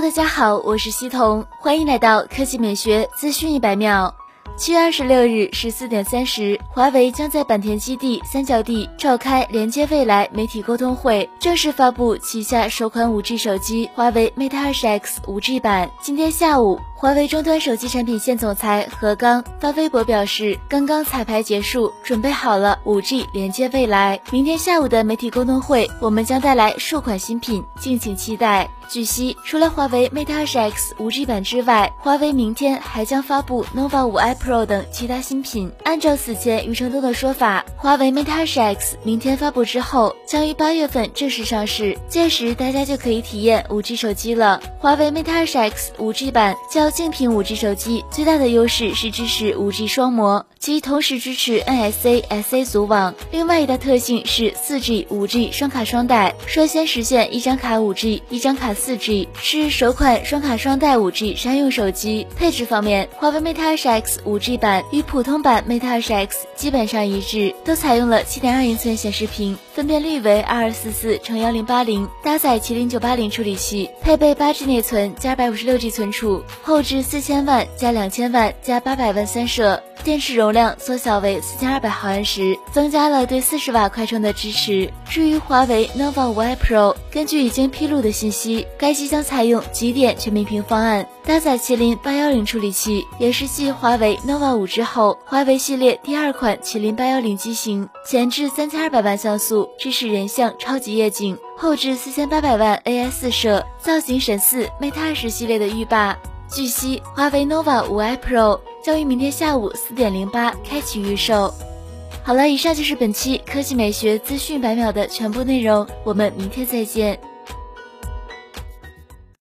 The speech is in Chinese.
大家好，我是西彤，欢迎来到科技美学资讯一百秒。七月二十六日十四点三十，华为将在坂田基地三角地召开连接未来媒体沟通会，正式发布旗下首款五 G 手机华为 Mate 二十 X 五 G 版。今天下午。华为终端手机产品线总裁何刚发微博表示，刚刚彩排结束，准备好了五 G 连接未来。明天下午的媒体沟通会，我们将带来数款新品，敬请期待。据悉，除了华为 Mate 20X 五 G 版之外，华为明天还将发布 nova 五 i Pro 等其他新品。按照此前余承东的说法，华为 Mate 20X 明天发布之后，将于八月份正式上市，届时大家就可以体验五 G 手机了。华为 Mate 20X 五 G 版将竞品 5G 手机最大的优势是支持 5G 双模，即同时支持 NSA、SA 组网。另外一大特性是 4G、5G 双卡双待，率先实现一张卡 5G，一张卡 4G，是首款双卡双待 5G 商用手机。配置方面，华为 Mate 20X 5G 版与普通版 Mate 20X 基本上一致，都采用了7.2英寸显示屏，分辨率为2244乘1080，搭载麒麟980处理器，配备 8G 内存加 256G 存储，后后置四。四千万加两千万加八百万三摄，电池容量缩小为四千二百毫安时，增加了对四十瓦快充的支持。至于华为 nova 五 i Pro，根据已经披露的信息，该机将采用极点全面屏方案，搭载麒麟八幺零处理器，也是继华为 nova 五之后，华为系列第二款麒麟八幺零机型。前置三千二百万像素，支持人像超级夜景；后置四千八百万 AI 四摄，造型神似 Mate 二十系列的浴霸。据悉，华为 nova 五 i Pro 将于明天下午四点零八开启预售。好了，以上就是本期科技美学资讯百秒的全部内容，我们明天再见。